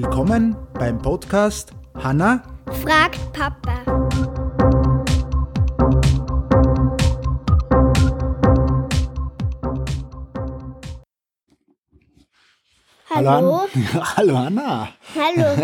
Willkommen beim Podcast Hanna fragt Papa. Hallo. Hallo. An- Hallo Hanna. Hallo.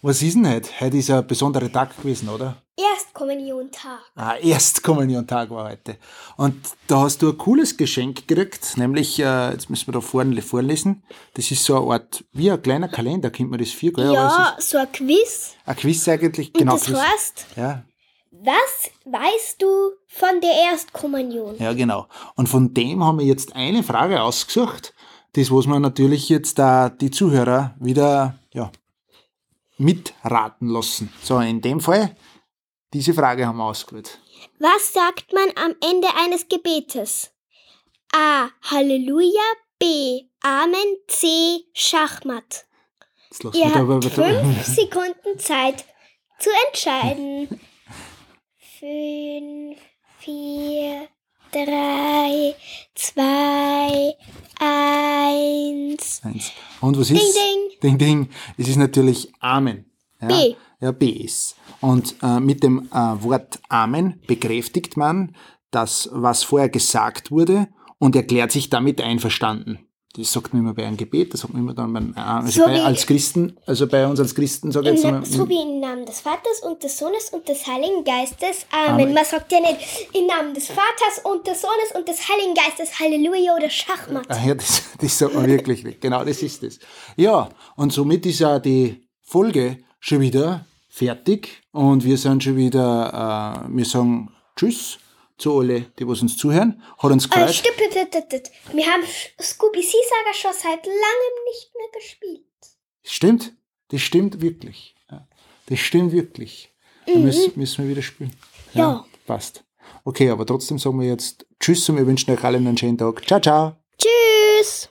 Was ist denn heute? Heute ist ein besonderer Tag gewesen, oder? Erstkommuniontag. Ah, Erstkommuniontag war heute. Und da hast du ein cooles Geschenk gekriegt, nämlich, äh, jetzt müssen wir da vorne vorlesen, das ist so eine Art, wie ein kleiner Kalender, kennt man das viel, gell? Ja, so ein Quiz. ein Quiz eigentlich, Und genau. das Quiz. heißt, Ja, was weißt du von der Erstkommunion? ja, genau. Und von dem haben wir jetzt eine Frage ausgesucht, das, was wir natürlich jetzt da die Zuhörer wieder, ja, mitraten lassen. So, in dem Fall, diese Frage haben wir ausgewählt. Was sagt man am Ende eines Gebetes? A. Halleluja. B. Amen. C. Schachmatt. Jetzt Ihr habt fünf Sekunden Zeit zu entscheiden. Fünf, vier, drei, zwei, eins. Eins. Und was ist? Ding, Ding, ding. Es ist natürlich Amen. Ja? B. Ja, B ist. Und äh, mit dem äh, Wort Amen bekräftigt man das, was vorher gesagt wurde und erklärt sich damit einverstanden. Das sagt man immer bei einem Gebet, das sagt man immer dann beim, äh, also So bei, als Christen, also bei uns als Christen, sage ich jetzt mal, so wie im Namen des Vaters und des Sohnes und des Heiligen Geistes. Amen. Amen. Man sagt ja nicht im Namen des Vaters und des Sohnes und des Heiligen Geistes Halleluja oder Schachmatt. Ah, ja, das, das sagt man wirklich nicht. Genau, das ist es. Ja, und somit ist ja die Folge schon wieder fertig und wir sind schon wieder, äh, wir sagen Tschüss zu alle, die was uns zuhören. Hat uns Äh, gefreut. stopp. Wir haben Scooby Seesager schon seit langem nicht mehr gespielt. Stimmt, das stimmt wirklich. Ja, das stimmt wirklich. Da müssen, müssen wir wieder spielen. Mhm. Ja. Passt. Okay, aber trotzdem sagen wir jetzt Tschüss und wir wünschen euch allen einen schönen Tag. Ciao, ciao. Tschüss.